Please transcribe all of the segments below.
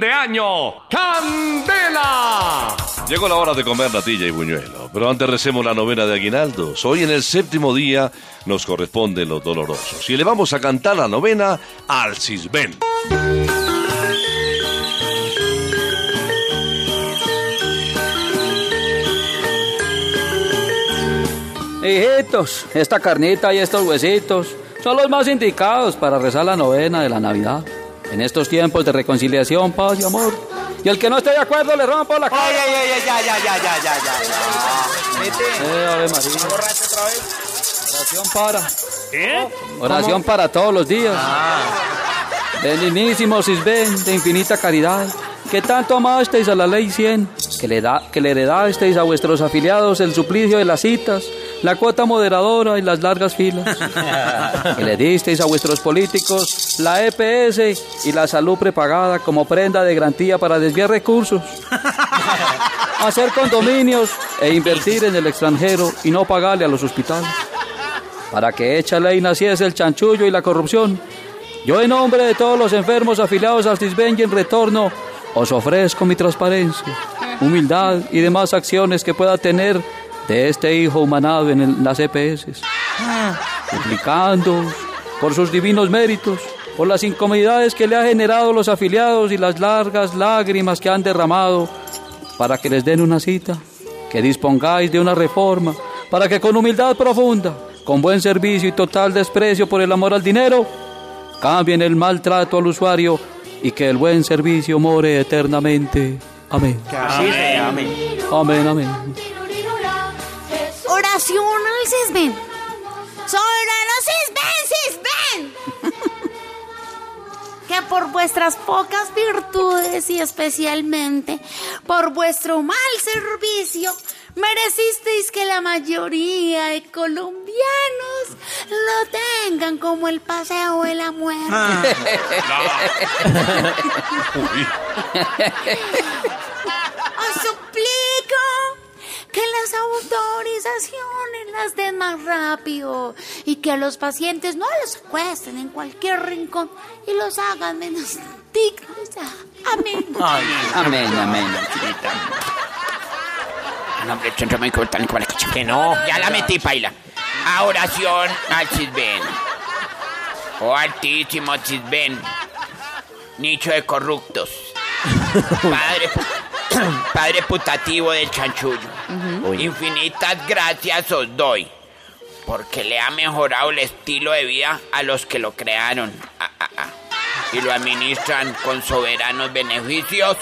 fin de año. ¡Candela! Llegó la hora de comer natilla y buñuelo, pero antes recemos la novena de aguinaldos. Hoy en el séptimo día nos corresponden los dolorosos y le vamos a cantar la novena al Cisben. Hijitos, esta carnita y estos huesitos son los más indicados para rezar la novena de la Navidad. En estos tiempos de reconciliación, paz y amor. Y el que no esté de acuerdo le rompo la cara. Ay, ay, ay, ay, ya, ya, ya, ya, ya, ya, ya. Vete. Eh, Ave María. Borracho otra vez. Oración para. ¿Qué? Oración para todos los días. Beninísimo Cisben, de infinita caridad, que tanto amasteis a la ley 100, que le, da, que le heredasteis a vuestros afiliados el suplicio de las citas, la cuota moderadora y las largas filas, que le disteis a vuestros políticos la EPS y la salud prepagada como prenda de garantía para desviar recursos, hacer condominios e invertir en el extranjero y no pagarle a los hospitales para que hecha ley naciese el chanchullo y la corrupción. Yo en nombre de todos los enfermos afiliados al Cisben y en retorno os ofrezco mi transparencia, humildad y demás acciones que pueda tener de este hijo humanado en el- las EPS, suplicando por sus divinos méritos, por las incomodidades que le ha generado los afiliados y las largas lágrimas que han derramado para que les den una cita, que dispongáis de una reforma, para que con humildad profunda, con buen servicio y total desprecio por el amor al dinero, cambien el maltrato al usuario y que el buen servicio more eternamente. Amén. Así sea, amén. Amén, amén. Oración al Cisben. Soberano Cisben, Cisben. que por vuestras pocas virtudes y especialmente por vuestro mal servicio merecisteis que la mayoría de colombianos lo tengan como el paseo de la muerte. Os suplico que las autorizaciones las den más rápido y que a los pacientes no los acuesten en cualquier rincón y los hagan menos dignos. Amén. Amén, amén, chiquita. En nombre del Centro Médico Botánico para Que no. Ya la metí, paila. A oración al Cisben. Oh altísimo Cisben. Nicho de corruptos. Padre, padre putativo del chanchullo. Infinitas gracias os doy. Porque le ha mejorado el estilo de vida a los que lo crearon. Ah, ah, ah. Y lo administran con soberanos beneficios.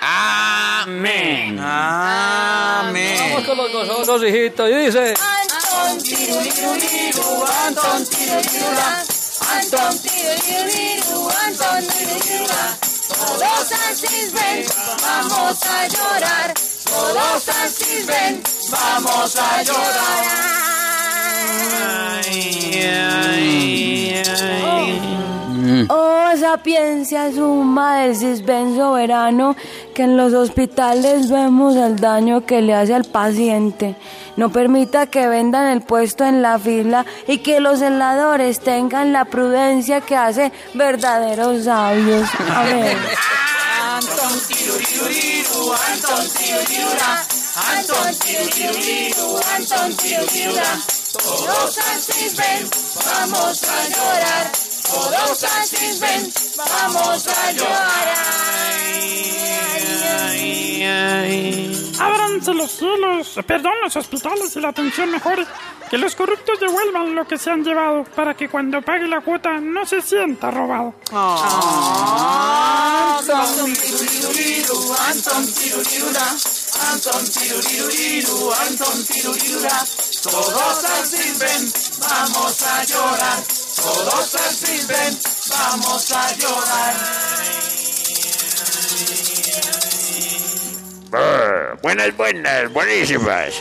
Amén. Vamos Gozosos, hijitos, y dice... Anton. Todos al Cisben, vamos a llorar. Todos al Cisben, vamos a llorar. Sapiencia suma del Cisben soberano, que en los hospitales vemos el daño que le hace al paciente. No permita que vendan el puesto en la fila y que los celadores tengan la prudencia que hace verdaderos sabios. Todos al vamos a llorar. Todos al Cisben, vamos a llorar. Ábranse los cielos, perdón, los hospitales y la atención mejore. Que los corruptos devuelvan lo que se han llevado para que cuando pague la cuota no se sienta robado. Anton Anton. Todos al Cisben, vamos a llorar. Todos al vamos a llorar. Ah, buenas, buenas, buenísimas.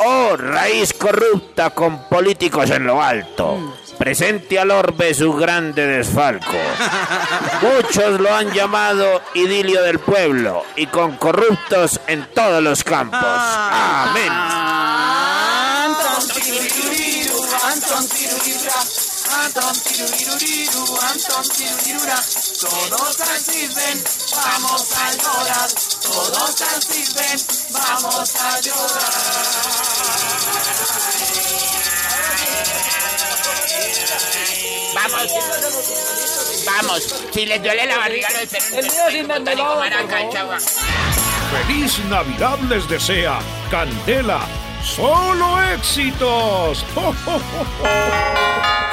Oh, raíz corrupta con políticos en lo alto. Presente al orbe su grande desfalco. Muchos lo han llamado idilio del pueblo y con corruptos en todos los campos. Amén. Anton tiruriru, Anton. Todos al Cisben, vamos a llorar. Todos al Cisben, vamos a Vamos. Vamos. Si les duele la barriga, lo esperen. El mío sin Maraca. Feliz Navidad les desea Candela. Solo éxitos.